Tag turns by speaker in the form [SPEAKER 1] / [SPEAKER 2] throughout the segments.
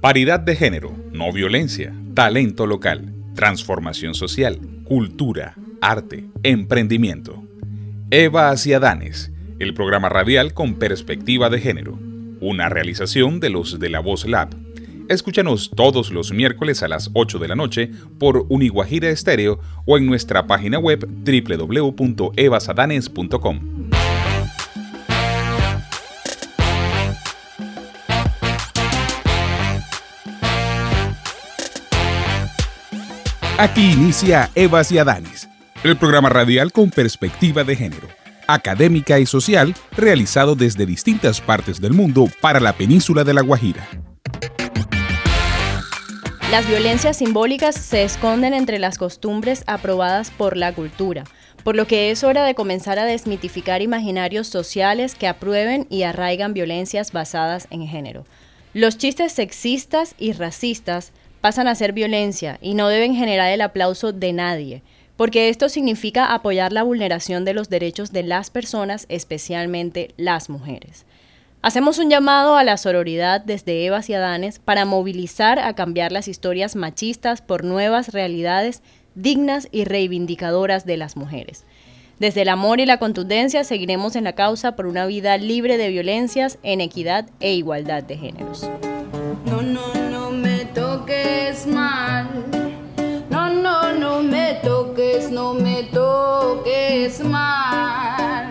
[SPEAKER 1] Paridad de género, no violencia, talento local, transformación social, cultura, arte, emprendimiento. Eva hacia Danes, el programa radial con perspectiva de género, una realización de los de la Voz Lab. Escúchanos todos los miércoles a las 8 de la noche por Uniguajira Estéreo o en nuestra página web www.evasadanes.com. Aquí inicia Evas y Adanes, el programa radial con perspectiva de género, académica y social, realizado desde distintas partes del mundo para la península de La Guajira.
[SPEAKER 2] Las violencias simbólicas se esconden entre las costumbres aprobadas por la cultura, por lo que es hora de comenzar a desmitificar imaginarios sociales que aprueben y arraigan violencias basadas en género. Los chistes sexistas y racistas pasan a ser violencia y no deben generar el aplauso de nadie, porque esto significa apoyar la vulneración de los derechos de las personas, especialmente las mujeres. Hacemos un llamado a la sororidad desde Evas y Adanes para movilizar a cambiar las historias machistas por nuevas realidades dignas y reivindicadoras de las mujeres. Desde el amor y la contundencia seguiremos en la causa por una vida libre de violencias, en equidad e igualdad de géneros.
[SPEAKER 3] Mal. No, no, no me toques, no me toques mal.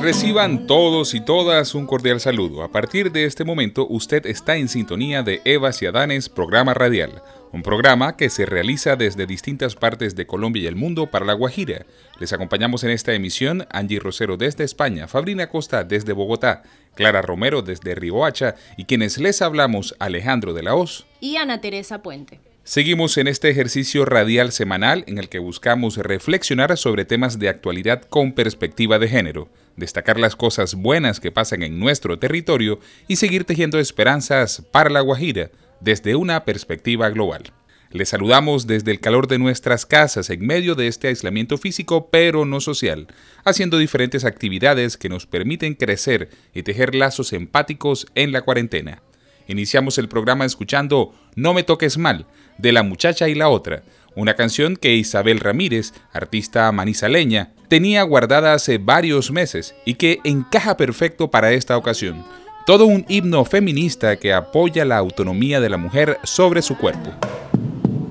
[SPEAKER 1] Reciban todos y todas un cordial saludo. A partir de este momento, usted está en sintonía de Evas y Adanes, programa radial. Un programa que se realiza desde distintas partes de Colombia y el mundo para La Guajira. Les acompañamos en esta emisión Angie Rosero desde España, Fabrina Costa desde Bogotá, Clara Romero desde Riohacha y quienes les hablamos Alejandro de la Hoz
[SPEAKER 2] y Ana Teresa Puente.
[SPEAKER 1] Seguimos en este ejercicio radial semanal en el que buscamos reflexionar sobre temas de actualidad con perspectiva de género, destacar las cosas buenas que pasan en nuestro territorio y seguir tejiendo esperanzas para la Guajira desde una perspectiva global. Les saludamos desde el calor de nuestras casas en medio de este aislamiento físico pero no social, haciendo diferentes actividades que nos permiten crecer y tejer lazos empáticos en la cuarentena. Iniciamos el programa escuchando No me toques mal, de La muchacha y la otra, una canción que Isabel Ramírez, artista manizaleña, tenía guardada hace varios meses y que encaja perfecto para esta ocasión. Todo un himno feminista que apoya la autonomía de la mujer sobre su cuerpo.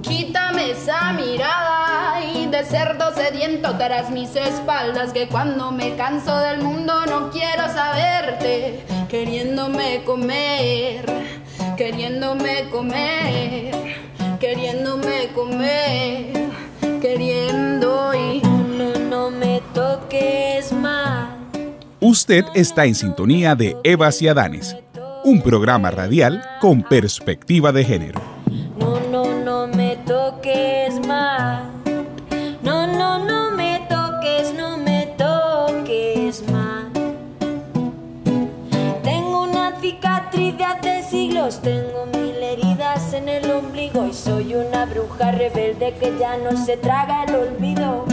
[SPEAKER 3] Quítame esa mirada y de cerdo sediento tras mis espaldas que cuando me canso del mundo no quiero saberte, queriéndome comer, queriéndome comer, queriéndome comer, queriendo y
[SPEAKER 4] no, no me toques más.
[SPEAKER 1] Usted está en sintonía de Evas y Adanes, un programa radial con perspectiva de género
[SPEAKER 4] toques más. No, no, no me toques, no me toques más. Tengo una cicatriz de hace siglos, tengo mil heridas en el ombligo y soy una bruja rebelde que ya no se traga el olvido.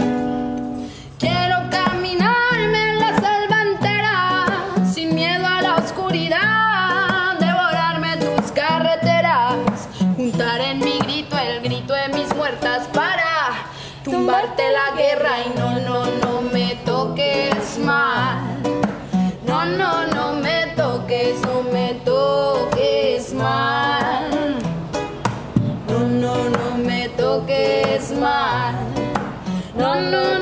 [SPEAKER 3] Oscuridad, devorarme tus carreteras, juntar en mi grito el grito de mis muertas para tumbarte la guerra y no, no, no me toques mal. No, no, no me toques, no me toques mal. No, no, no me toques mal. No, no, no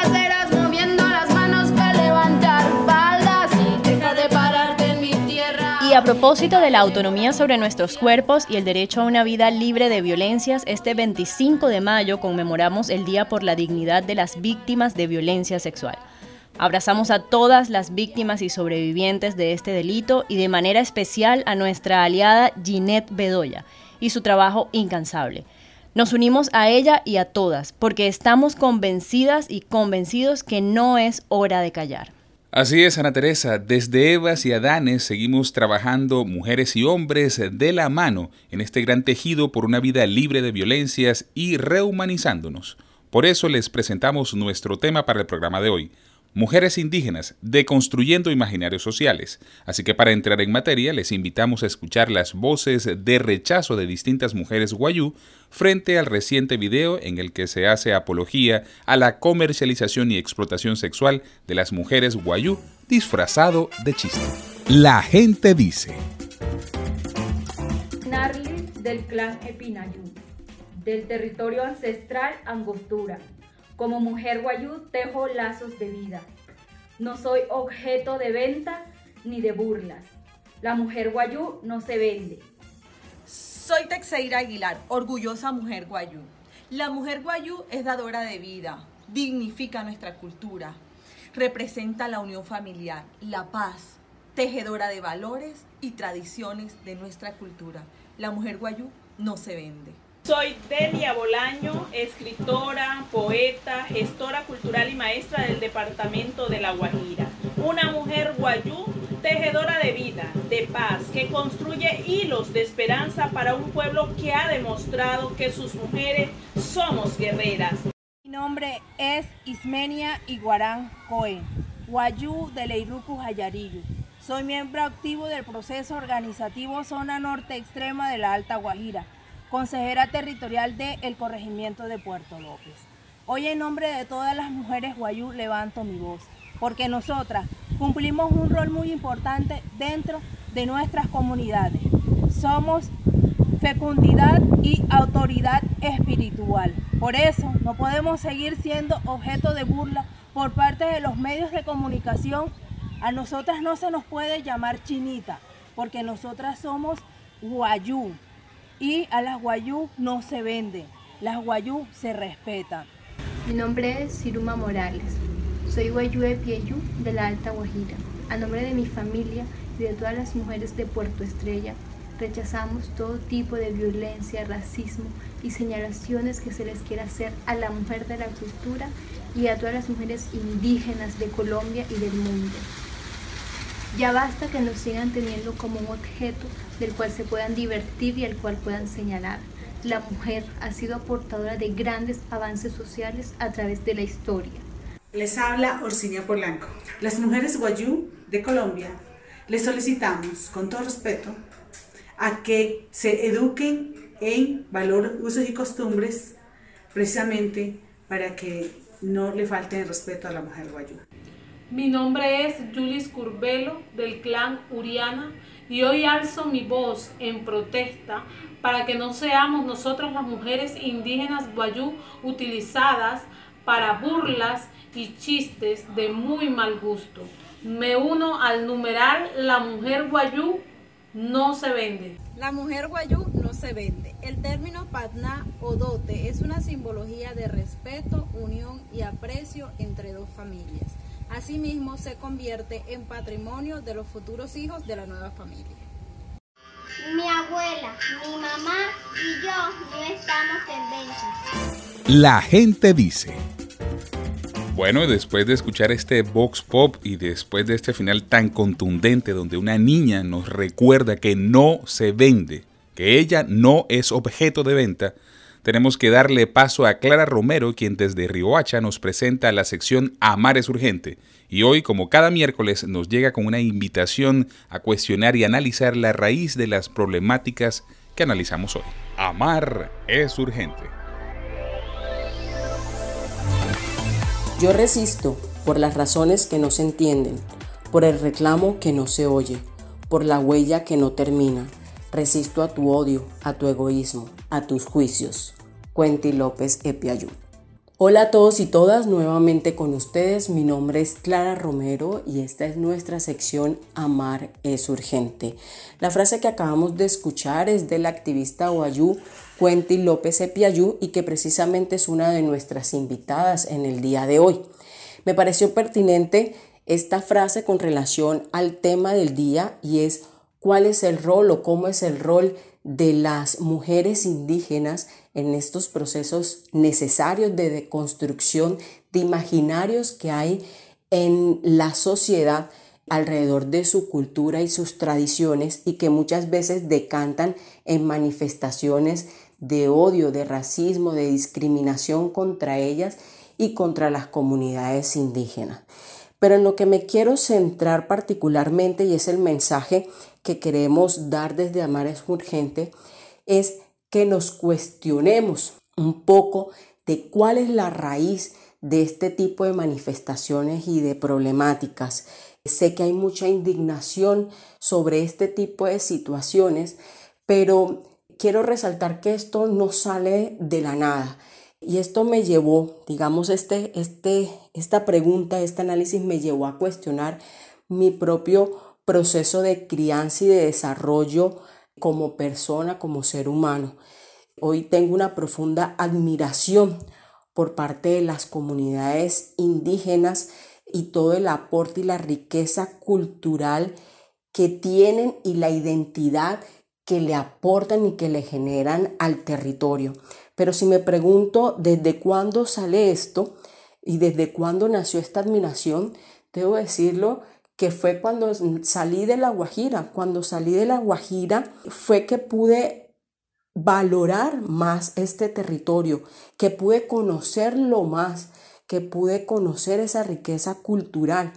[SPEAKER 1] Y
[SPEAKER 2] a propósito de la autonomía sobre nuestros cuerpos y el derecho a una vida libre de violencias, este 25 de mayo conmemoramos el Día por la Dignidad de las Víctimas de Violencia Sexual. Abrazamos a todas las víctimas y sobrevivientes de este delito y de manera especial a nuestra aliada Ginette Bedoya y su trabajo incansable. Nos unimos a ella y a todas porque estamos convencidas y convencidos que no es hora de callar.
[SPEAKER 1] Así es, Ana Teresa, desde Evas y Adanes seguimos trabajando mujeres y hombres de la mano en este gran tejido por una vida libre de violencias y rehumanizándonos. Por eso les presentamos nuestro tema para el programa de hoy, Mujeres indígenas, deconstruyendo imaginarios sociales. Así que para entrar en materia, les invitamos a escuchar las voces de rechazo de distintas mujeres guayú frente al reciente video en el que se hace apología a la comercialización y explotación sexual de las mujeres guayú disfrazado de chiste. La gente dice.
[SPEAKER 5] Narli del clan Epinayú, del territorio ancestral Angostura como mujer guayú tejo lazos de vida. No soy objeto de venta ni de burlas. La mujer guayú no se vende.
[SPEAKER 6] Soy Texeira Aguilar, orgullosa mujer guayú. La mujer guayú es dadora de vida, dignifica nuestra cultura, representa la unión familiar, la paz, tejedora de valores y tradiciones de nuestra cultura. La mujer guayú no se vende.
[SPEAKER 7] Soy Delia Bolaño, escritora, poeta, gestora cultural y maestra del departamento de La Guajira. Una mujer guayú, tejedora de vida, de paz, que construye hilos de esperanza para un pueblo que ha demostrado que sus mujeres somos guerreras.
[SPEAKER 8] Mi nombre es Ismenia Iguarán Cohen, guayú de Leiruku Jayariyu. Soy miembro activo del proceso organizativo Zona Norte Extrema de la Alta Guajira consejera territorial del el Corregimiento de Puerto López. Hoy en nombre de todas las mujeres guayú levanto mi voz, porque nosotras cumplimos un rol muy importante dentro de nuestras comunidades. Somos fecundidad y autoridad espiritual. Por eso no podemos seguir siendo objeto de burla por parte de los medios de comunicación. A nosotras no se nos puede llamar chinita, porque nosotras somos guayú, y a las guayú no se vende, las guayú se respetan.
[SPEAKER 9] Mi nombre es Siruma Morales, soy guayú de Pieyú de la Alta Guajira. A nombre de mi familia y de todas las mujeres de Puerto Estrella, rechazamos todo tipo de violencia, racismo y señalaciones que se les quiera hacer a la mujer de la cultura y a todas las mujeres indígenas de Colombia y del mundo. Ya basta que nos sigan teniendo como un objeto del cual se puedan divertir y al cual puedan señalar. La mujer ha sido aportadora de grandes avances sociales a través de la historia.
[SPEAKER 10] Les habla Orsinia Polanco. Las mujeres guayú de Colombia les solicitamos con todo respeto a que se eduquen en valor, usos y costumbres precisamente para que no le falte el respeto a la mujer guayú.
[SPEAKER 11] Mi nombre es Julis Curbelo del clan Uriana y hoy alzo mi voz en protesta para que no seamos nosotras las mujeres indígenas guayú utilizadas para burlas y chistes de muy mal gusto. Me uno al numeral La mujer guayú no se vende.
[SPEAKER 12] La mujer guayú no se vende. El término patna o dote es una simbología de respeto, unión y aprecio entre dos familias. Asimismo, se convierte en patrimonio de los futuros hijos de la nueva familia.
[SPEAKER 13] Mi abuela, mi mamá y yo no estamos en venta.
[SPEAKER 1] La gente dice. Bueno, después de escuchar este Vox Pop y después de este final tan contundente donde una niña nos recuerda que no se vende, que ella no es objeto de venta, tenemos que darle paso a Clara Romero, quien desde Riohacha nos presenta la sección Amar es urgente. Y hoy, como cada miércoles, nos llega con una invitación a cuestionar y analizar la raíz de las problemáticas que analizamos hoy. Amar es urgente.
[SPEAKER 14] Yo resisto por las razones que no se entienden, por el reclamo que no se oye, por la huella que no termina. Resisto a tu odio, a tu egoísmo, a tus juicios. Cuenti López Epiayú. Hola a todos y todas, nuevamente con ustedes. Mi nombre es Clara Romero y esta es nuestra sección Amar es urgente. La frase que acabamos de escuchar es del activista Guayú Cuenti López Epiayú y que precisamente es una de nuestras invitadas en el día de hoy. Me pareció pertinente esta frase con relación al tema del día y es cuál es el rol o cómo es el rol de las mujeres indígenas en estos procesos necesarios de deconstrucción de imaginarios que hay en la sociedad alrededor de su cultura y sus tradiciones y que muchas veces decantan en manifestaciones de odio, de racismo, de discriminación contra ellas y contra las comunidades indígenas. Pero en lo que me quiero centrar particularmente, y es el mensaje que queremos dar desde Amar es Urgente, es que nos cuestionemos un poco de cuál es la raíz de este tipo de manifestaciones y de problemáticas. Sé que hay mucha indignación sobre este tipo de situaciones, pero quiero resaltar que esto no sale de la nada. Y esto me llevó, digamos, este, este, esta pregunta, este análisis me llevó a cuestionar mi propio proceso de crianza y de desarrollo como persona, como ser humano. Hoy tengo una profunda admiración por parte de las comunidades indígenas y todo el aporte y la riqueza cultural que tienen y la identidad que le aportan y que le generan al territorio. Pero si me pregunto desde cuándo sale esto y desde cuándo nació esta admiración, debo decirlo que fue cuando salí de la Guajira. Cuando salí de la Guajira fue que pude valorar más este territorio, que pude conocerlo más, que pude conocer esa riqueza cultural.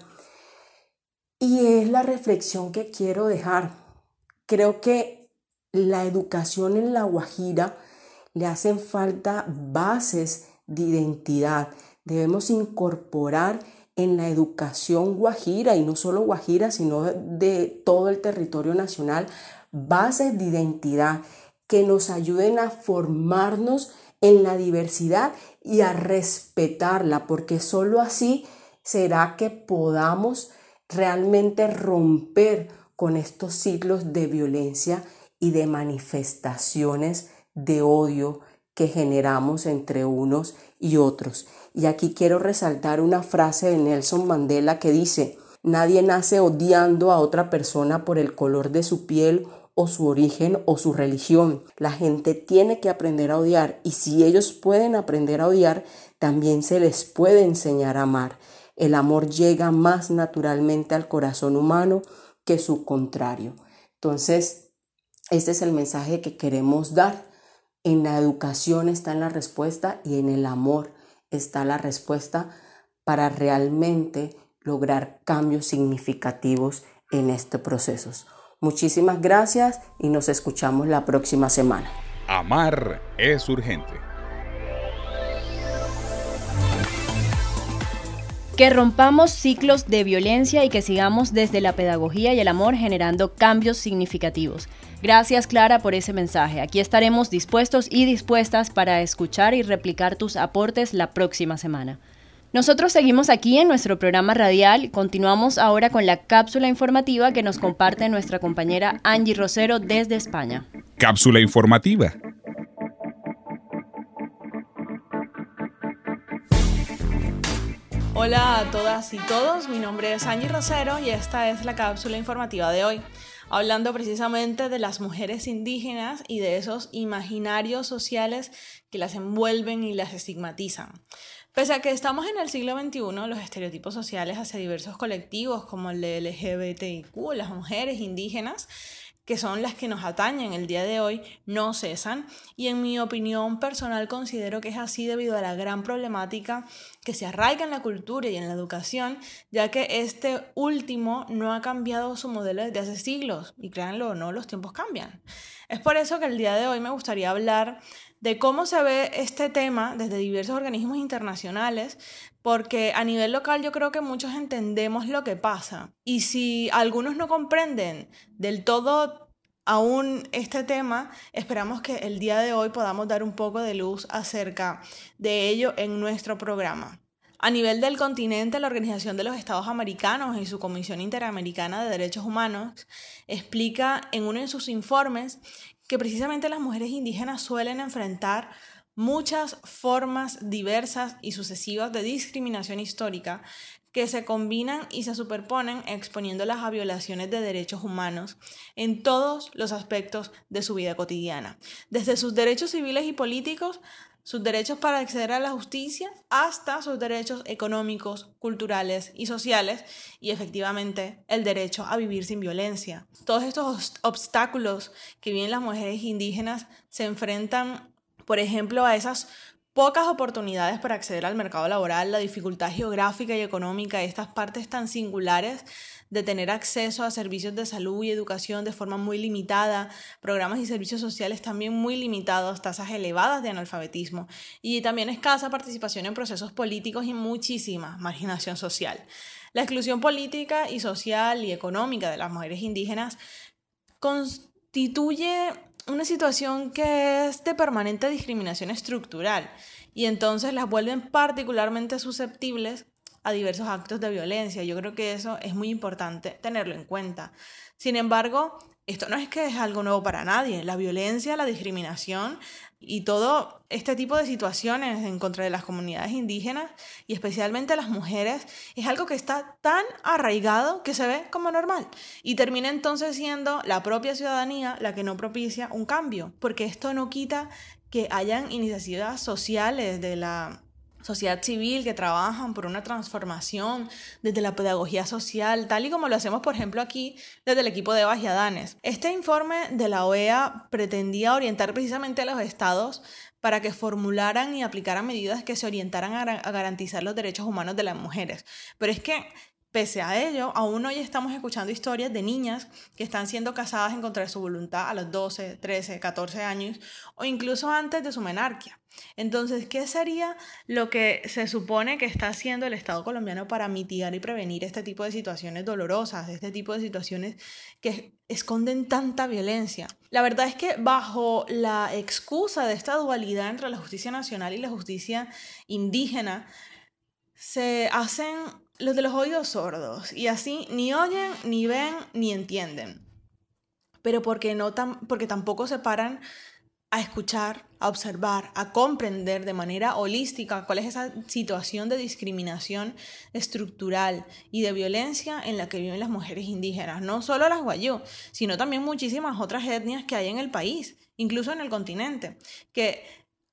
[SPEAKER 14] Y es la reflexión que quiero dejar. Creo que la educación en la Guajira le hacen falta bases de identidad. Debemos incorporar en la educación guajira, y no solo guajira, sino de todo el territorio nacional, bases de identidad que nos ayuden a formarnos en la diversidad y a respetarla, porque solo así será que podamos realmente romper con estos ciclos de violencia y de manifestaciones de odio que generamos entre unos y otros. Y aquí quiero resaltar una frase de Nelson Mandela que dice, nadie nace odiando a otra persona por el color de su piel o su origen o su religión. La gente tiene que aprender a odiar y si ellos pueden aprender a odiar, también se les puede enseñar a amar. El amor llega más naturalmente al corazón humano que su contrario. Entonces, este es el mensaje que queremos dar en la educación está la respuesta y en el amor está la respuesta para realmente lograr cambios significativos en este proceso. Muchísimas gracias y nos escuchamos la próxima semana.
[SPEAKER 1] Amar es urgente.
[SPEAKER 2] Que rompamos ciclos de violencia y que sigamos desde la pedagogía y el amor generando cambios significativos. Gracias Clara por ese mensaje. Aquí estaremos dispuestos y dispuestas para escuchar y replicar tus aportes la próxima semana. Nosotros seguimos aquí en nuestro programa radial continuamos ahora con la cápsula informativa que nos comparte nuestra compañera Angie Rosero desde España.
[SPEAKER 1] Cápsula informativa.
[SPEAKER 15] Hola a todas y todos, mi nombre es Angie Rosero y esta es la cápsula informativa de hoy, hablando precisamente de las mujeres indígenas y de esos imaginarios sociales que las envuelven y las estigmatizan. Pese a que estamos en el siglo XXI, los estereotipos sociales hacia diversos colectivos como el de LGBTIQ, las mujeres indígenas, que son las que nos atañen el día de hoy, no cesan y en mi opinión personal considero que es así debido a la gran problemática que se arraiga en la cultura y en la educación, ya que este último no ha cambiado su modelo desde hace siglos y créanlo o no, los tiempos cambian. Es por eso que el día de hoy me gustaría hablar de cómo se ve este tema desde diversos organismos internacionales, porque a nivel local yo creo que muchos entendemos lo que pasa. Y si algunos no comprenden del todo aún este tema, esperamos que el día de hoy podamos dar un poco de luz acerca de ello en nuestro programa. A nivel del continente, la Organización de los Estados Americanos y su Comisión Interamericana de Derechos Humanos explica en uno de sus informes que precisamente las mujeres indígenas suelen enfrentar muchas formas diversas y sucesivas de discriminación histórica que se combinan y se superponen exponiéndolas a violaciones de derechos humanos en todos los aspectos de su vida cotidiana, desde sus derechos civiles y políticos, sus derechos para acceder a la justicia, hasta sus derechos económicos, culturales y sociales, y efectivamente el derecho a vivir sin violencia. Todos estos obstáculos que viven las mujeres indígenas se enfrentan, por ejemplo, a esas pocas oportunidades para acceder al mercado laboral, la dificultad geográfica y económica de estas partes tan singulares de tener acceso a servicios de salud y educación de forma muy limitada, programas y servicios sociales también muy limitados, tasas elevadas de analfabetismo y también escasa participación en procesos políticos y muchísima marginación social. La exclusión política y social y económica de las mujeres indígenas constituye una situación que es de permanente discriminación estructural y entonces las vuelven particularmente susceptibles a diversos actos de violencia. Yo creo que eso es muy importante tenerlo en cuenta. Sin embargo, esto no es que es algo nuevo para nadie. La violencia, la discriminación y todo este tipo de situaciones en contra de las comunidades indígenas y especialmente las mujeres es algo que está tan arraigado que se ve como normal y termina entonces siendo la propia ciudadanía la que no propicia un cambio, porque esto no quita que hayan iniciativas sociales de la sociedad civil que trabajan por una transformación desde la pedagogía social, tal y como lo hacemos, por ejemplo, aquí desde el equipo de Bajiadanes. Este informe de la OEA pretendía orientar precisamente a los estados para que formularan y aplicaran medidas que se orientaran a, garantizar los derechos humanos de las mujeres. Pero es que Pese a ello, aún hoy estamos escuchando historias de niñas que están siendo casadas en contra de su voluntad a los 12, 13, 14 años o incluso antes de su menarquia. Entonces, ¿qué sería lo que se supone que está haciendo el Estado colombiano para mitigar y prevenir este tipo de situaciones dolorosas, este tipo de situaciones que esconden tanta violencia? La verdad es que bajo la excusa de esta dualidad entre la justicia nacional y la justicia indígena, se hacen los de los oídos sordos y así ni oyen, ni ven, ni entienden. Pero porque, no porque tampoco se paran a escuchar, a observar, a comprender de manera holística cuál es esa situación de discriminación estructural y de violencia en la que viven las mujeres indígenas, no solo las guayú, sino también muchísimas otras etnias que hay en el país, incluso en el continente, que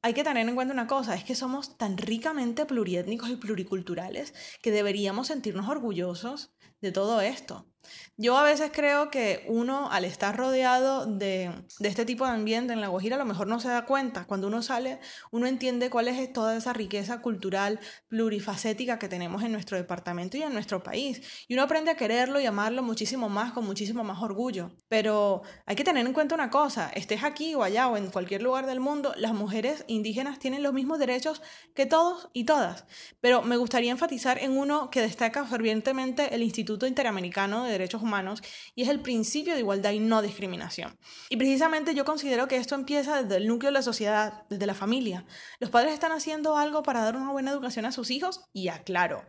[SPEAKER 15] hay que tener en cuenta una cosa, es que somos tan ricamente pluriétnicos y pluriculturales que deberíamos sentirnos orgullosos de todo esto. Yo a veces creo que uno al estar rodeado de, este tipo de ambiente en La Guajira a lo mejor no se da cuenta. Cuando uno sale, uno entiende cuál es toda esa riqueza cultural plurifacética que tenemos en nuestro departamento y en nuestro país. Y uno aprende a quererlo y amarlo muchísimo más, con muchísimo más orgullo. Pero hay que tener en cuenta una cosa, estés aquí o allá o en cualquier lugar del mundo, las mujeres indígenas tienen los mismos derechos que todos y todas. Pero me gustaría enfatizar en uno que destaca fervientemente el Instituto Interamericano de Derechos Humanos y es el principio de igualdad y no discriminación. Y precisamente yo considero que esto empieza desde el núcleo de la sociedad, desde la familia. Los padres están haciendo algo para dar una buena educación a sus hijos y aclaro,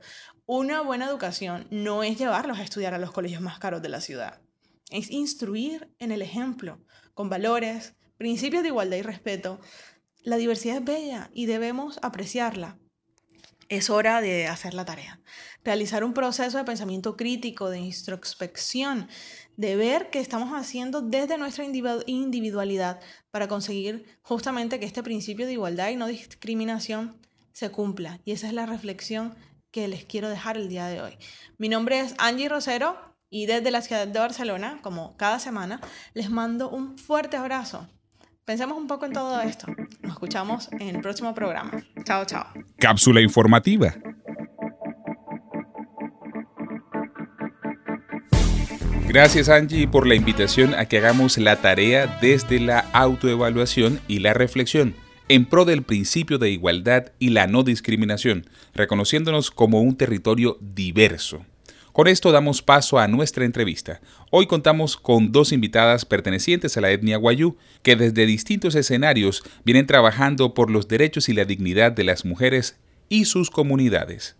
[SPEAKER 15] una buena educación no es llevarlos a estudiar a los colegios más caros de la ciudad. Es instruir en el ejemplo, con valores, principios de igualdad y respeto. La diversidad es bella y debemos apreciarla, es hora de hacer la tarea. Realizar un proceso de pensamiento crítico, de introspección, de ver qué estamos haciendo desde nuestra individualidad para conseguir justamente que este principio de igualdad y no discriminación se cumpla. Y esa es la reflexión que les quiero dejar el día de hoy. Mi nombre es Angie Rosero y desde la ciudad de Barcelona, como cada semana, les mando un fuerte abrazo. Pensemos un poco en todo esto. Nos escuchamos en el próximo programa. Chao, chao.
[SPEAKER 1] Cápsula informativa. Gracias Angie por la invitación a que hagamos la tarea desde la autoevaluación y la reflexión en pro del principio de igualdad y la no discriminación, reconociéndonos como un territorio diverso. Con esto damos paso a nuestra entrevista. Hoy contamos con dos invitadas pertenecientes a la etnia Guayú, que desde distintos escenarios vienen trabajando por los derechos y la dignidad de las mujeres y sus comunidades.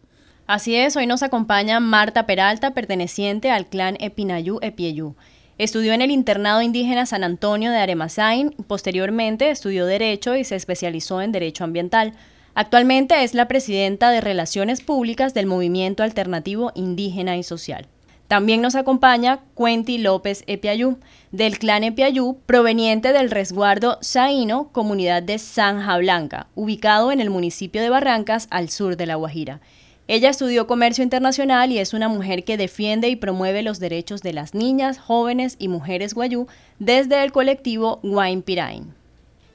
[SPEAKER 2] Así es, hoy nos acompaña Marta Peralta, perteneciente al clan Epinayú Epieyú. Estudió en el internado indígena San Antonio de Aremazain, posteriormente estudió Derecho y se especializó en Derecho Ambiental. Actualmente es la presidenta de Relaciones Públicas del Movimiento Alternativo Indígena y Social. También nos acompaña Cuenti López Epiayú, del clan Epiayú, proveniente del resguardo Saíno, comunidad de Zanja Blanca, ubicado en el municipio de Barrancas, al sur de La Guajira. Ella estudió comercio internacional y es una mujer que defiende y promueve los derechos de las niñas, jóvenes y mujeres guayú desde el colectivo Pirain.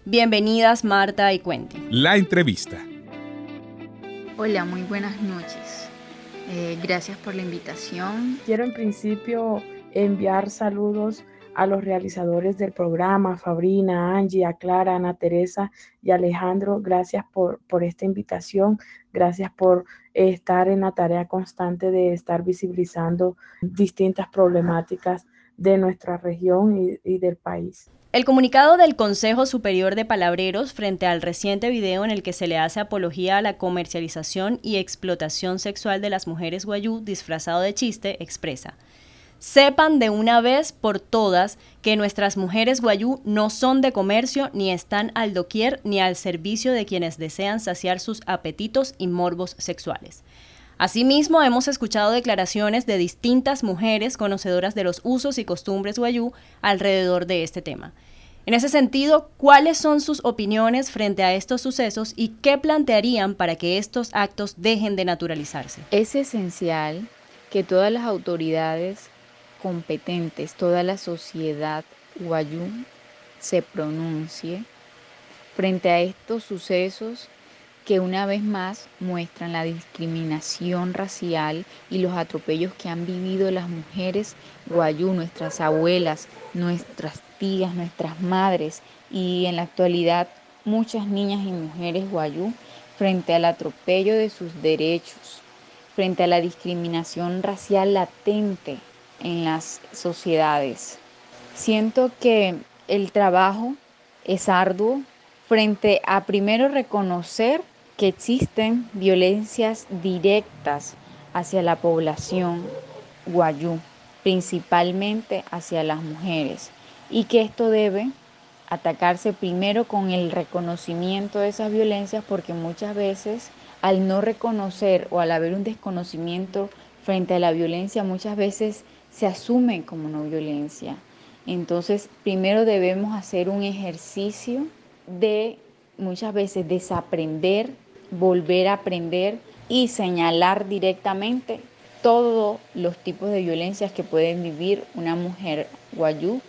[SPEAKER 2] Bienvenidas Marta y Cuenti.
[SPEAKER 1] La entrevista.
[SPEAKER 16] Hola, muy buenas noches. Eh, gracias por la invitación.
[SPEAKER 17] Quiero en principio enviar saludos a los realizadores del programa, Fabrina, Angie, a Clara, Ana Teresa y Alejandro. Gracias por, por esta invitación, gracias por estar en la tarea constante de estar visibilizando distintas problemáticas de nuestra región y, y del país.
[SPEAKER 2] El comunicado del Consejo Superior de Palabreros frente al reciente video en el que se le hace apología a la comercialización y explotación sexual de las mujeres guayú disfrazado de chiste expresa. Sepan de una vez por todas que nuestras mujeres guayú no son de comercio ni están al doquier ni al servicio de quienes desean saciar sus apetitos y morbos sexuales. Asimismo, hemos escuchado declaraciones de distintas mujeres conocedoras de los usos y costumbres guayú alrededor de este tema. En ese sentido, ¿cuáles son sus opiniones frente a estos sucesos y qué plantearían para que estos actos dejen de naturalizarse?
[SPEAKER 16] Es esencial que todas las autoridades competentes, toda la sociedad guayú se pronuncie frente a estos sucesos que una vez más muestran la discriminación racial y los atropellos que han vivido las mujeres guayú, nuestras abuelas, nuestras nuestras madres y en la actualidad muchas niñas y mujeres guayú frente al atropello de sus derechos, frente a la discriminación racial latente en las sociedades. Siento que el trabajo es arduo frente a primero reconocer que existen violencias directas hacia la población guayú, principalmente hacia las mujeres y que esto debe atacarse primero con el reconocimiento de esas violencias porque muchas veces al no reconocer o al haber un desconocimiento frente a la violencia muchas veces se asume como no violencia. Entonces primero debemos hacer un ejercicio de muchas veces desaprender, volver a aprender y señalar directamente todos los tipos de violencias que pueden vivir una mujer guayú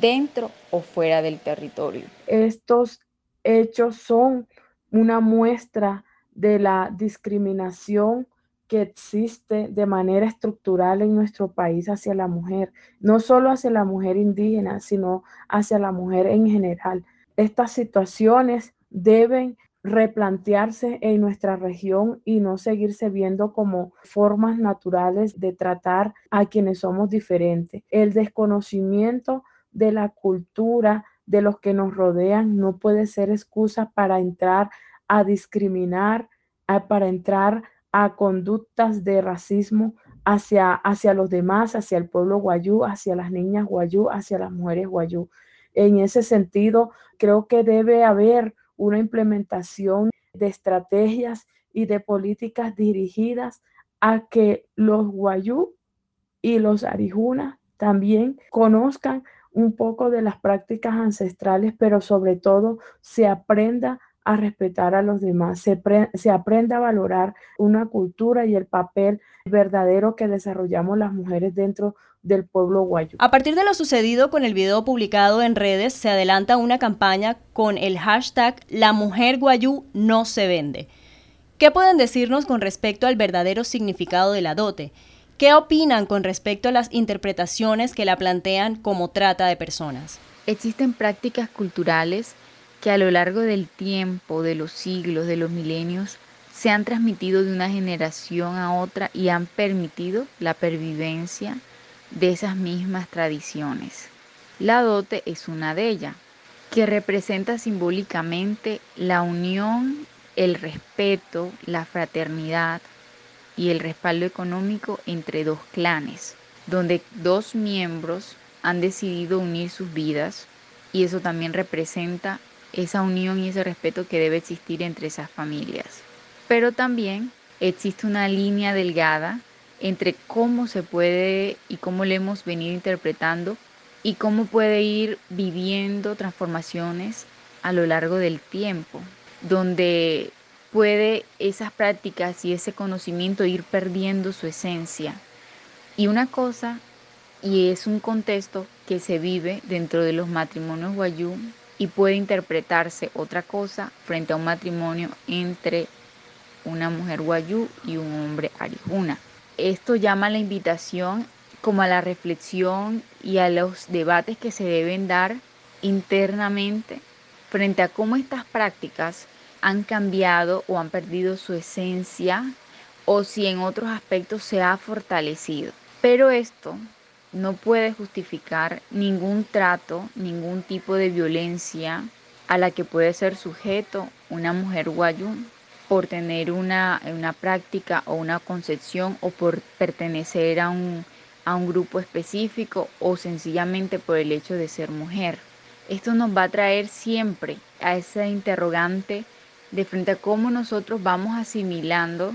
[SPEAKER 16] dentro o fuera del territorio.
[SPEAKER 17] Estos hechos son una muestra de la discriminación que existe de manera estructural en nuestro país hacia la mujer, no solo hacia la mujer indígena, sino hacia la mujer en general. Estas situaciones deben replantearse en nuestra región y no seguirse viendo como formas naturales de tratar a quienes somos diferentes. El desconocimiento de la cultura de los que nos rodean no puede ser excusa para entrar a discriminar, para entrar a conductas de racismo hacia, hacia los demás, hacia el pueblo guayú, hacia las niñas guayú, hacia las mujeres guayú. En ese sentido, creo que debe haber una implementación de estrategias y de políticas dirigidas a que los guayú y los arijunas también conozcan un poco de las prácticas ancestrales, pero sobre todo se aprenda a respetar a los demás, se, aprenda a valorar una cultura y el papel verdadero que desarrollamos las mujeres dentro del pueblo guayo.
[SPEAKER 2] A partir de lo sucedido con el video publicado en redes, se adelanta una campaña con el hashtag La mujer guayú no se vende. ¿Qué pueden decirnos con respecto al verdadero significado de la dote? ¿Qué opinan con respecto a las interpretaciones que la plantean como trata de personas?
[SPEAKER 16] Existen prácticas culturales que a lo largo del tiempo, de los siglos, de los milenios, se han transmitido de una generación a otra y han permitido la pervivencia de esas mismas tradiciones. La dote es una de ellas, que representa simbólicamente la unión, el respeto, la fraternidad, y el respaldo económico entre dos clanes, donde dos miembros han decidido unir sus vidas y eso también representa esa unión y ese respeto que debe existir entre esas familias. Pero también existe una línea delgada entre cómo se puede y cómo le hemos venido interpretando y cómo puede ir viviendo transformaciones a lo largo del tiempo, donde puede esas prácticas y ese conocimiento ir perdiendo su esencia. Y una cosa, y es un contexto que se vive dentro de los matrimonios guayú y puede interpretarse otra cosa frente a un matrimonio entre una mujer guayú y un hombre arijuna. Esto llama la invitación como a la reflexión y a los debates que se deben dar internamente frente a cómo estas prácticas han cambiado o han perdido su esencia o si en otros aspectos se ha fortalecido. Pero esto no puede justificar ningún trato, ningún tipo de violencia a la que puede ser sujeto una mujer guayú por tener una, una práctica o una concepción o por pertenecer a un, a un grupo específico o sencillamente por el hecho de ser mujer. Esto nos va a traer siempre a esa interrogante de frente a cómo nosotros vamos asimilando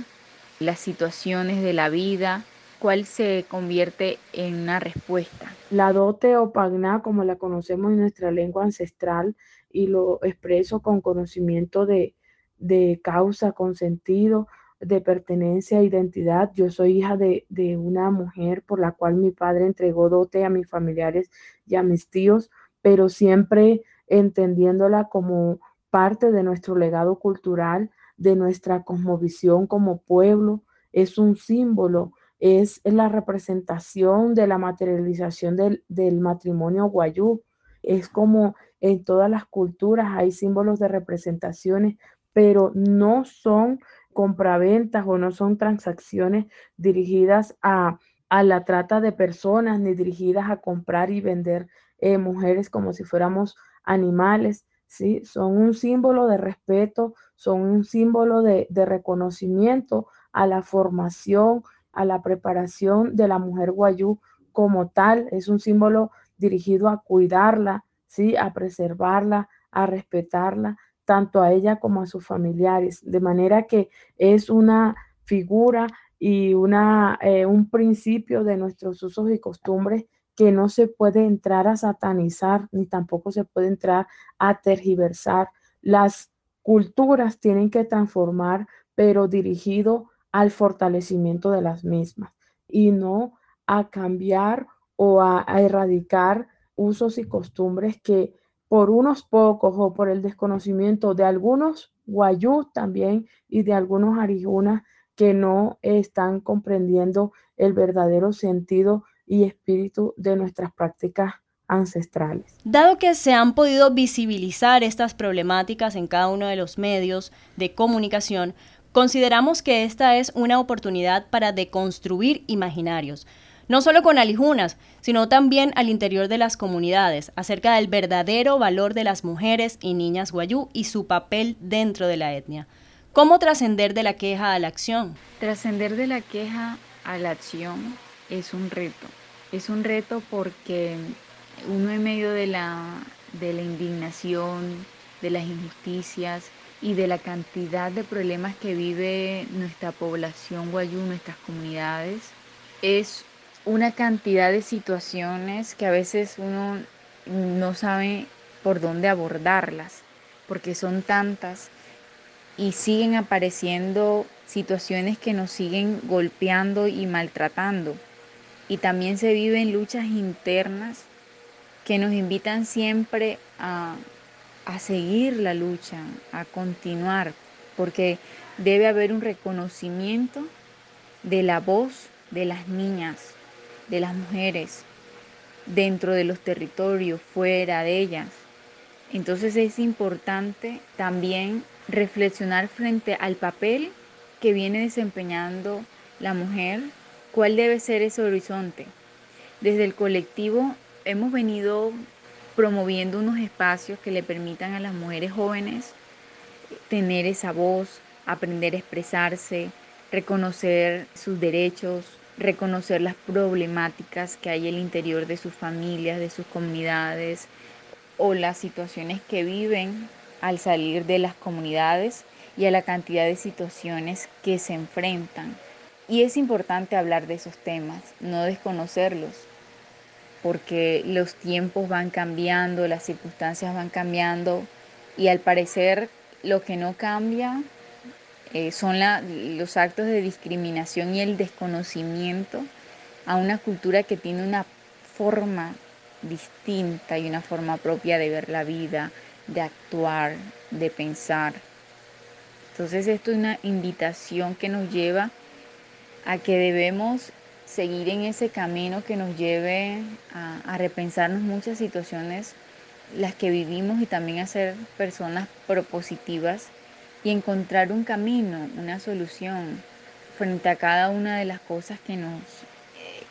[SPEAKER 16] las situaciones de la vida, cuál se convierte en una respuesta.
[SPEAKER 17] La dote o pagna, como la conocemos en nuestra lengua ancestral, y lo expreso con conocimiento de, de causa, con sentido, de pertenencia, identidad. Yo soy hija de, de, una mujer por la cual mi padre entregó dote a mis familiares y a mis tíos, pero siempre entendiéndola como parte de nuestro legado cultural, de nuestra cosmovisión como pueblo. Es un símbolo, es la representación de la materialización del, matrimonio guayú. Es como en todas las culturas hay símbolos de representaciones pero no son compraventas o no son transacciones dirigidas a, la trata de personas ni dirigidas a comprar y vender eh, mujeres como si fuéramos animales, ¿sí? Son un símbolo de respeto, son un símbolo de, de reconocimiento a la formación, a la preparación de la mujer guayú como tal, es un símbolo dirigido a cuidarla, ¿sí? A preservarla, a respetarla, tanto a ella como a sus familiares, de manera que es una figura y una, eh, un principio de nuestros usos y costumbres que no se puede entrar a satanizar ni tampoco se puede entrar a tergiversar. Las culturas tienen que transformar, pero dirigido al fortalecimiento de las mismas y no a cambiar o a, erradicar usos y costumbres que por unos pocos o por el desconocimiento de algunos guayús también y de algunos arijunas que no están comprendiendo el verdadero sentido y espíritu de nuestras prácticas ancestrales.
[SPEAKER 2] Dado que se han podido visibilizar estas problemáticas en cada uno de los medios de comunicación, consideramos que esta es una oportunidad para deconstruir imaginarios, no solo con alijunas, sino también al interior de las comunidades, acerca del verdadero valor de las mujeres y niñas guayú y su papel dentro de la etnia. ¿Cómo trascender de la queja a la acción?
[SPEAKER 16] Trascender de la queja a la acción es un reto. Es un reto porque uno en medio de la, de la indignación, de las injusticias y de la cantidad de problemas que vive nuestra población guayú, nuestras comunidades, es una cantidad de situaciones que a veces uno no sabe por dónde abordarlas, porque son tantas y siguen apareciendo situaciones que nos siguen golpeando y maltratando. Y también se viven luchas internas que nos invitan siempre a, a seguir la lucha, a continuar, porque debe haber un reconocimiento de la voz de las niñas, de las mujeres dentro de los territorios, fuera de ellas. Entonces es importante también reflexionar frente al papel que viene desempeñando la mujer, cuál debe ser ese horizonte. Desde el colectivo hemos venido promoviendo unos espacios que le permitan a las mujeres jóvenes tener esa voz, aprender a expresarse, reconocer sus derechos, reconocer las problemáticas que hay en el interior de sus familias, de sus comunidades o las situaciones que viven al salir de las comunidades y a la cantidad de situaciones que se enfrentan. Y es importante hablar de esos temas, no desconocerlos, porque los tiempos van cambiando, las circunstancias van cambiando y al parecer lo que no cambia eh, son los actos de discriminación y el desconocimiento a una cultura que tiene una forma distinta y una forma propia de ver la vida, de actuar, de pensar. Entonces esto es una invitación que nos lleva a que debemos seguir en ese camino que nos lleve a, a repensarnos muchas situaciones, las que vivimos y también a ser personas propositivas y encontrar un camino, una solución frente a cada una de las cosas que nos,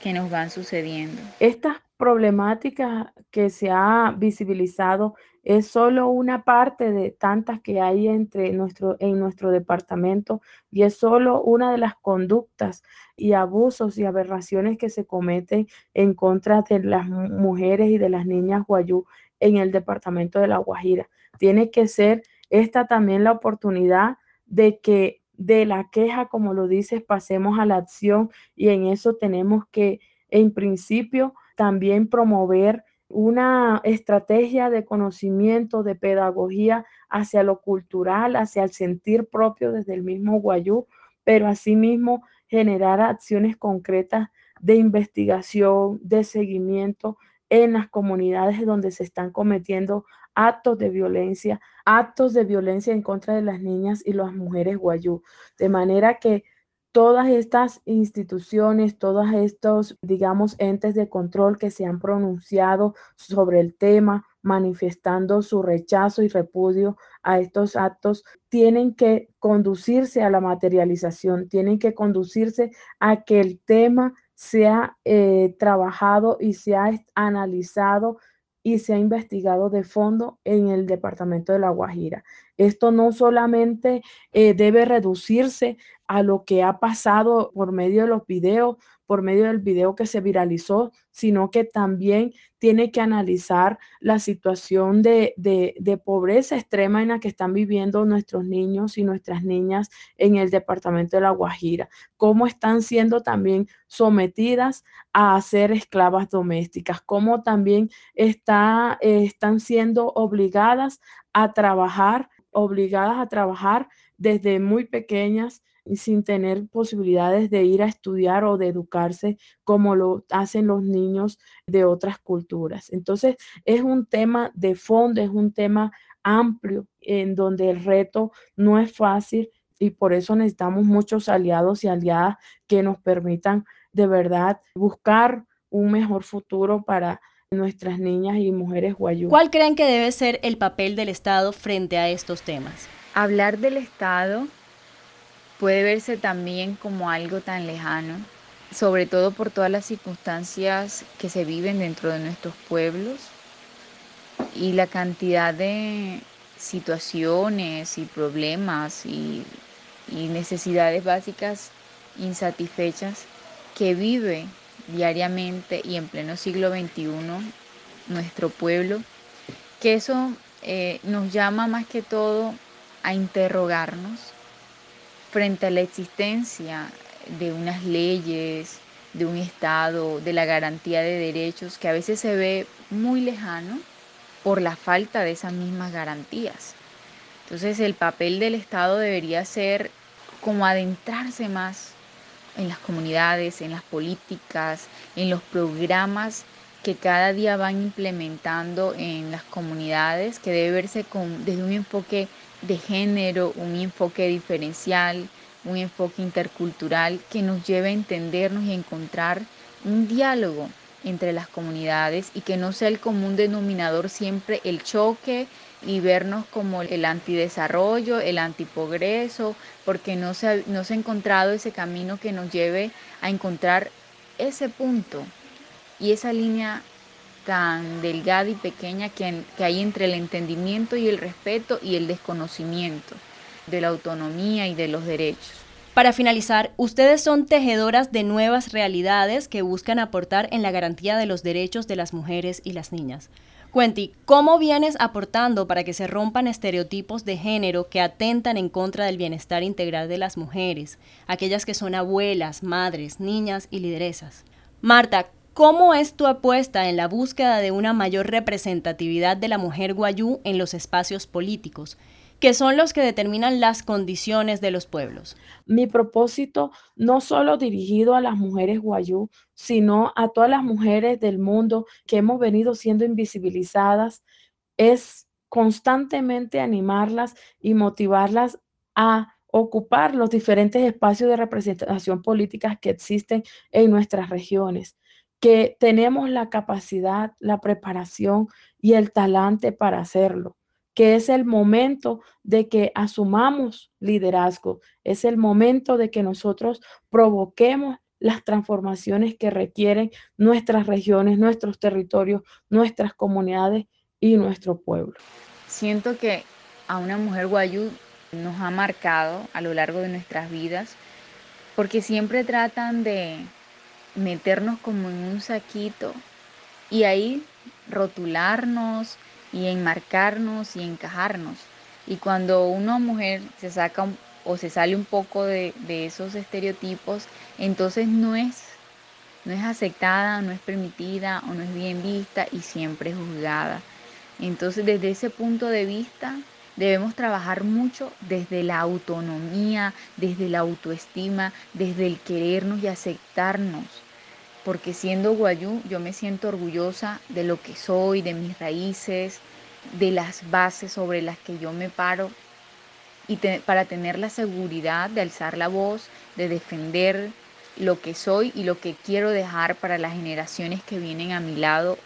[SPEAKER 16] que nos van sucediendo.
[SPEAKER 17] Estas problemáticas que se ha visibilizado es solo una parte de tantas que hay entre nuestro, en nuestro departamento y es solo una de las conductas y abusos y aberraciones que se cometen en contra de las mujeres y de las niñas guayú en el departamento de La Guajira. Tiene que ser esta también la oportunidad de que de la queja, como lo dices, pasemos a la acción y en eso tenemos que, en principio, también promover una estrategia de conocimiento, de pedagogía hacia lo cultural, hacia el sentir propio desde el mismo Guayú, pero asimismo generar acciones concretas de investigación, de seguimiento en las comunidades donde se están cometiendo actos de violencia, actos de violencia en contra de las niñas y las mujeres guayú. De manera que todas estas instituciones, todos estos, digamos, entes de control que se han pronunciado sobre el tema, manifestando su rechazo y repudio a estos actos, tienen que conducirse a la materialización, tienen que conducirse a que el tema sea eh, trabajado y sea analizado y se ha investigado de fondo en el departamento de La Guajira. Esto no solamente eh, debe reducirse a lo que ha pasado por medio de los videos, por medio del video que se viralizó, sino que también tiene que analizar la situación de, de, pobreza extrema en la que están viviendo nuestros niños y nuestras niñas en el departamento de La Guajira, cómo están siendo también sometidas a ser esclavas domésticas, cómo también está, están siendo obligadas a trabajar obligadas a trabajar desde muy pequeñas y sin tener posibilidades de ir a estudiar o de educarse como lo hacen los niños de otras culturas. Entonces, es un tema de fondo, es un tema amplio en donde el reto no es fácil y por eso necesitamos muchos aliados y aliadas que nos permitan de verdad buscar un mejor futuro para nuestras niñas y mujeres guayú.
[SPEAKER 2] ¿Cuál creen que debe ser el papel del Estado frente a estos temas?
[SPEAKER 16] Hablar del Estado puede verse también como algo tan lejano, sobre todo por todas las circunstancias que se viven dentro de nuestros pueblos y la cantidad de situaciones y problemas y, necesidades básicas insatisfechas que vive diariamente y en pleno siglo XXI nuestro pueblo, que eso eh, nos llama más que todo a interrogarnos frente a la existencia de unas leyes, de un Estado, de la garantía de derechos, que a veces se ve muy lejano por la falta de esas mismas garantías. Entonces el papel del Estado debería ser como adentrarse más en las comunidades, en las políticas, en los programas que cada día van implementando en las comunidades, que debe verse con, desde un enfoque de género, un enfoque diferencial, un enfoque intercultural que nos lleve a entendernos y encontrar un diálogo entre las comunidades y que no sea el común denominador siempre el choque y vernos como el antidesarrollo, el antiprogreso, porque no se, ha, no se ha encontrado ese camino que nos lleve a encontrar ese punto y esa línea tan delgada y pequeña que, hay entre el entendimiento y el respeto y el desconocimiento de la autonomía y de los derechos.
[SPEAKER 2] Para finalizar, ustedes son tejedoras de nuevas realidades que buscan aportar en la garantía de los derechos de las mujeres y las niñas. Cuenti, ¿cómo vienes aportando para que se rompan estereotipos de género que atentan en contra del bienestar integral de las mujeres, aquellas que son abuelas, madres, niñas y lideresas? Marta, ¿cómo es tu apuesta en la búsqueda de una mayor representatividad de la mujer guayú en los espacios políticos? que son los que determinan las condiciones de los pueblos.
[SPEAKER 17] Mi propósito no solo dirigido a las mujeres guayú, sino a todas las mujeres del mundo que hemos venido siendo invisibilizadas, es constantemente animarlas y motivarlas a ocupar los diferentes espacios de representación política que existen en nuestras regiones, que tenemos la capacidad, la preparación y el talante para hacerlo que es el momento de que asumamos liderazgo, es el momento de que nosotros provoquemos las transformaciones que requieren nuestras regiones, nuestros territorios, nuestras comunidades y nuestro pueblo.
[SPEAKER 16] Siento que a una mujer guayú nos ha marcado a lo largo de nuestras vidas porque siempre tratan de meternos como en un saquito y ahí rotularnos, y enmarcarnos y encajarnos. Y cuando una mujer se saca o se sale un poco de, esos estereotipos, entonces no es, no es aceptada, no es permitida o no es bien vista y siempre juzgada. Entonces desde ese punto de vista debemos trabajar mucho desde la autonomía, desde la autoestima, desde el querernos y aceptarnos. Porque siendo guayú yo me siento orgullosa de lo que soy, de mis raíces, de las bases sobre las que yo me paro y para tener la seguridad de alzar la voz, de defender lo que soy y lo que quiero dejar para las generaciones que vienen a mi lado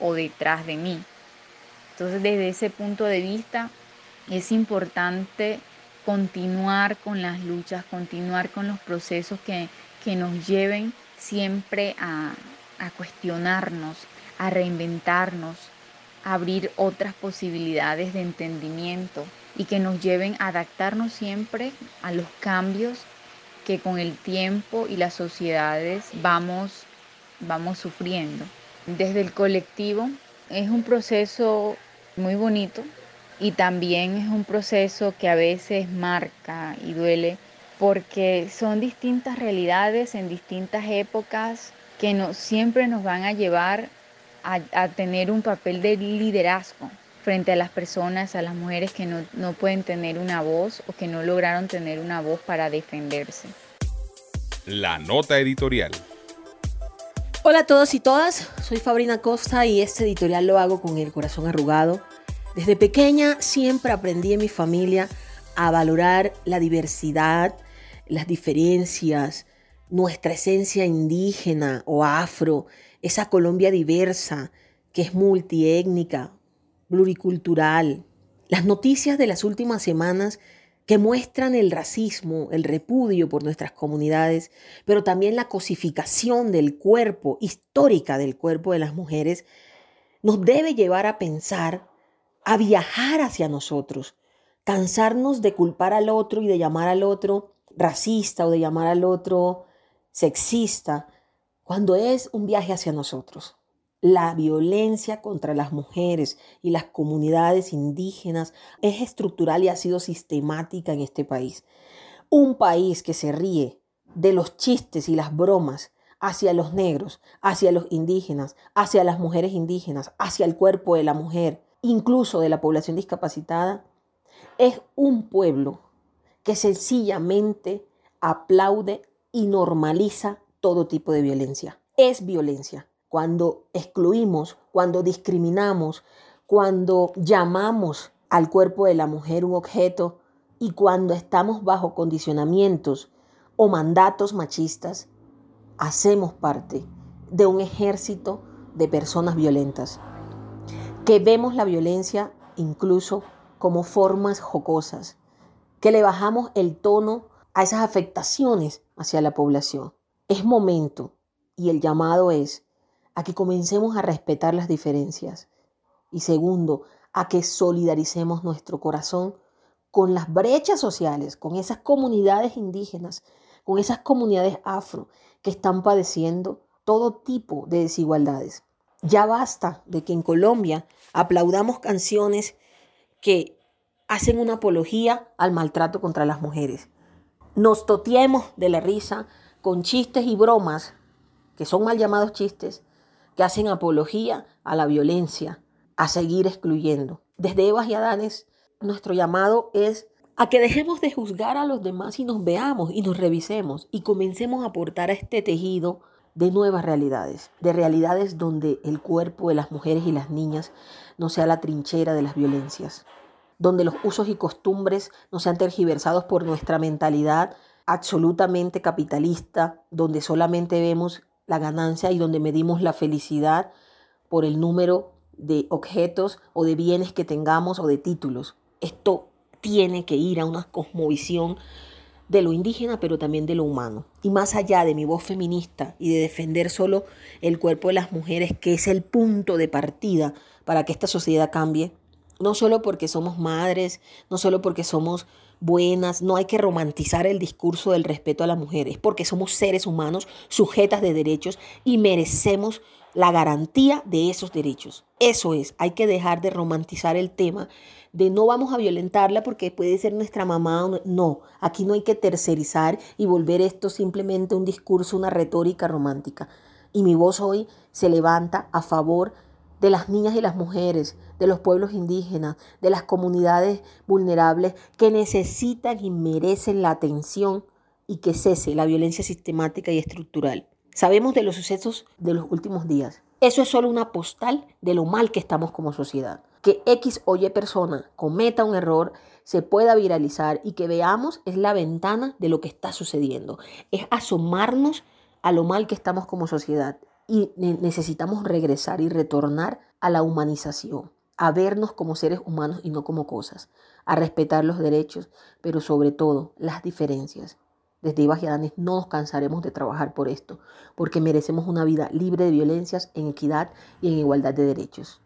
[SPEAKER 16] o detrás de mí. Entonces desde ese punto de vista es importante continuar con las luchas, continuar con los procesos que, nos lleven siempre a, a cuestionarnos, a reinventarnos, abrir otras posibilidades de entendimiento y que nos lleven a adaptarnos siempre a los cambios que con el tiempo y las sociedades vamos, vamos sufriendo. Desde el colectivo es un proceso muy bonito y también es un proceso que a veces marca y duele porque son distintas realidades en distintas épocas que no, siempre nos van a llevar a, tener un papel de liderazgo frente a las personas, a las mujeres que no, no pueden tener una voz o que no lograron tener una voz para defenderse.
[SPEAKER 1] La nota editorial.
[SPEAKER 18] Hola a todos y todas, soy Fabrina Costa y este editorial lo hago con el corazón arrugado. Desde pequeña siempre aprendí en mi familia a valorar la diversidad, las diferencias, nuestra esencia indígena o afro, esa Colombia diversa, que es multiétnica, pluricultural. Las noticias de las últimas semanas que muestran el racismo, el repudio por nuestras comunidades, pero también la cosificación del cuerpo, histórica del cuerpo de las mujeres, nos debe llevar a pensar, a viajar hacia nosotros, cansarnos de culpar al otro y de llamar al otro racista o de llamar al otro sexista, cuando es un viaje hacia nosotros. La violencia contra las mujeres y las comunidades indígenas es estructural y ha sido sistemática en este país. Un país que se ríe de los chistes y las bromas hacia los negros, hacia los indígenas, hacia las mujeres indígenas, hacia el cuerpo de la mujer, incluso de la población discapacitada, es un pueblo que sencillamente aplaude y normaliza todo tipo de violencia. Es violencia. Cuando excluimos, cuando discriminamos, cuando llamamos al cuerpo de la mujer un objeto y cuando estamos bajo condicionamientos o mandatos machistas, hacemos parte de un ejército de personas violentas, que vemos la violencia incluso como formas jocosas, que le bajamos el tono a esas afectaciones hacia la población. Es momento, y el llamado es, a que comencemos a respetar las diferencias. Y segundo, a que solidaricemos nuestro corazón con las brechas sociales, con esas comunidades indígenas, con esas comunidades afro que están padeciendo todo tipo de desigualdades. Ya basta de que en Colombia aplaudamos canciones que hacen una apología al maltrato contra las mujeres. Nos toteemos de la risa con chistes y bromas, que son mal llamados chistes, que hacen apología a la violencia, a seguir excluyendo. Desde Evas y Adanes nuestro llamado es a que dejemos de juzgar a los demás y nos veamos y nos revisemos y comencemos a aportar a este tejido de nuevas realidades, de realidades donde el cuerpo de las mujeres y las niñas no sea la trinchera de las violencias, donde los usos y costumbres no sean tergiversados por nuestra mentalidad absolutamente capitalista, donde solamente vemos la ganancia y donde medimos la felicidad por el número de objetos o de bienes que tengamos o de títulos. Esto tiene que ir a una cosmovisión de lo indígena, pero también de lo humano. Y más allá de mi voz feminista y de defender solo el cuerpo de las mujeres, que es el punto de partida para que esta sociedad cambie, no solo porque somos madres, no solo porque somos buenas, no hay que romantizar el discurso del respeto a las mujeres, porque somos seres humanos sujetas de derechos y merecemos la garantía de esos derechos. Eso es, hay que dejar de romantizar el tema de no vamos a violentarla porque puede ser nuestra mamá. No, aquí no hay que tercerizar y volver esto simplemente un discurso, una retórica romántica. Y mi voz hoy se levanta a favor de las niñas y las mujeres, de los pueblos indígenas, de las comunidades vulnerables que necesitan y merecen la atención y que cese la violencia sistemática y estructural. Sabemos de los sucesos de los últimos días. Eso es solo una postal de lo mal que estamos como sociedad. Que X o Y persona cometa un error, se pueda viralizar y que veamos es la ventana de lo que está sucediendo. Es asomarnos a lo mal que estamos como sociedad y necesitamos regresar y retornar a la humanización, a vernos como seres humanos y no como cosas, a respetar los derechos, pero sobre todo las diferencias. Desde Ibas y no nos cansaremos de trabajar por esto, porque merecemos una vida libre de violencias, en equidad y en igualdad de derechos.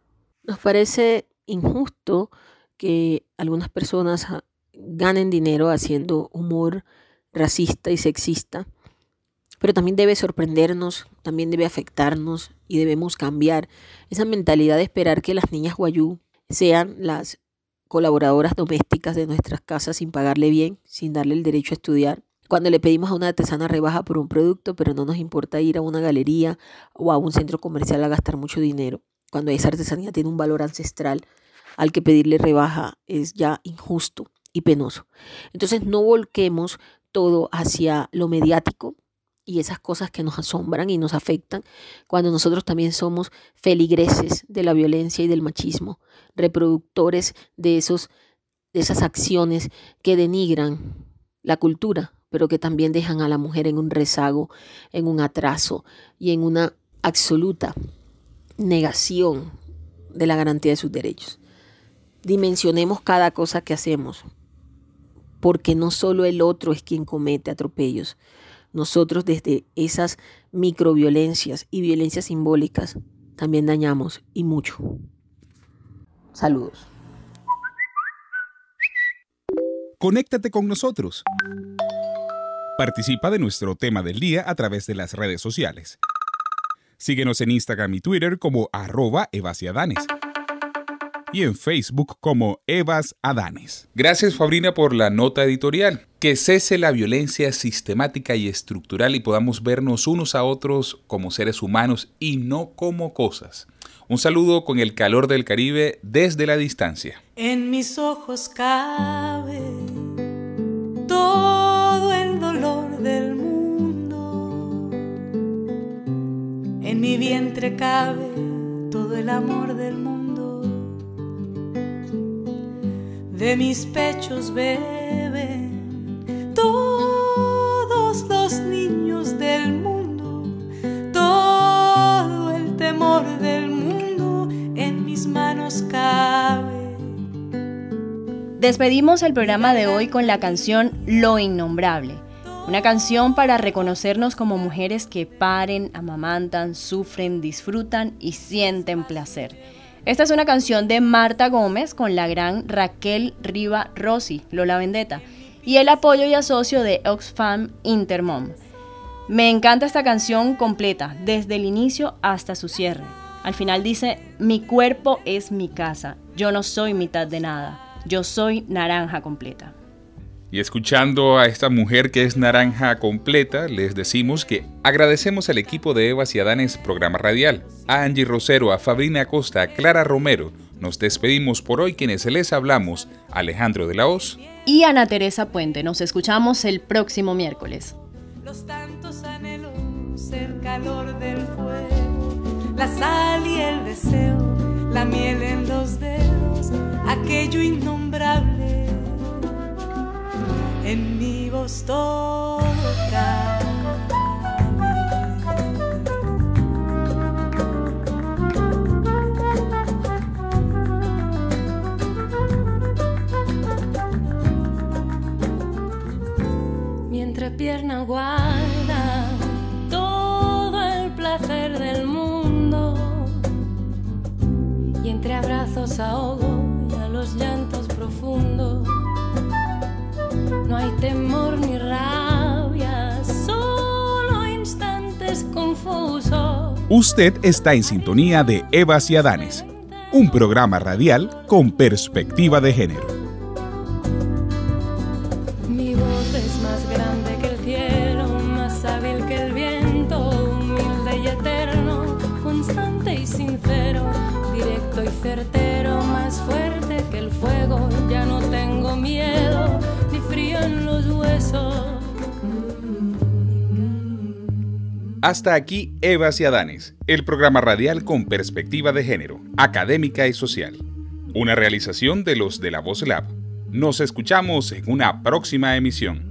[SPEAKER 18] Nos parece injusto que algunas personas ah, ganen dinero haciendo humor racista y sexista pero también debe sorprendernos, también debe afectarnos y debemos cambiar esa mentalidad de esperar que las niñas guayú sean las colaboradoras domésticas de nuestras casas sin pagarle bien, sin darle el derecho a estudiar. Cuando le pedimos a una artesana rebaja por un producto, pero no nos importa ir a una galería o a un centro comercial a gastar mucho dinero. Cuando esa artesanía tiene un valor ancestral, al que pedirle rebaja es ya injusto y penoso. Entonces no volquemos todo hacia lo mediático, y esas cosas que nos asombran y nos afectan cuando nosotros también somos feligreses de la violencia y del machismo, reproductores de, esos, de esas acciones que denigran la cultura, pero que también dejan a la mujer en un rezago, en un atraso y en una absoluta negación de la garantía de sus derechos. Dimensionemos cada cosa que hacemos, porque no solo el otro es quien comete atropellos, nosotros desde esas microviolencias y violencias simbólicas también dañamos y mucho. Saludos.
[SPEAKER 1] Conéctate con nosotros. Participa de nuestro tema del día a través de las redes sociales. Síguenos en Instagram y Twitter como arroba evasiadanes y en Facebook como Evas Adanes. Gracias Fabrina por la nota editorial. Que cese la violencia sistemática y estructural y podamos vernos unos a otros como seres humanos y no como cosas. Un saludo con el calor del Caribe desde la distancia.
[SPEAKER 19] En mis ojos cabe todo el dolor del mundo. En mi vientre cabe todo el amor del mundo de mis pechos beben todos los niños del mundo, todo el temor del mundo en mis manos cabe.
[SPEAKER 2] Despedimos el programa de hoy con la canción Lo Innombrable. Una canción para reconocernos como mujeres que paren, amamantan, sufren, disfrutan y sienten placer Esta es una canción de Marta Gómez con la gran Raquel Riva Rossi, Lola Vendetta, y el apoyo y asocio de Oxfam Intermom. Me encanta esta canción completa, desde el inicio hasta su cierre. Al final dice, mi cuerpo es mi casa, yo no soy mitad de nada, yo soy naranja completa.
[SPEAKER 1] Y escuchando a esta mujer que es naranja completa, les decimos que agradecemos al equipo de Evas y Adanes Programa Radial, a Angie Rosero, a Fabrina Acosta, a Clara Romero. Nos despedimos por hoy quienes les hablamos, Alejandro de la Hoz
[SPEAKER 2] y Ana Teresa Puente. Nos escuchamos el próximo miércoles.
[SPEAKER 19] Los tantos anhelos, el calor del fuego, la sal y el deseo, la miel en los dedos, aquello innombrable voz toca. Guarda todo el placer del mundo y entre abrazos ahogo y a los llantos profundos no hay temor ni rabia, solo instantes confusos.
[SPEAKER 1] Usted está en sintonía de Evas y Adanes, un programa radial con perspectiva de género. Hasta aquí Evas y Adanes, el programa radial con perspectiva de género, académica y social. Una realización de los de la Voz Lab. Nos escuchamos en una próxima emisión.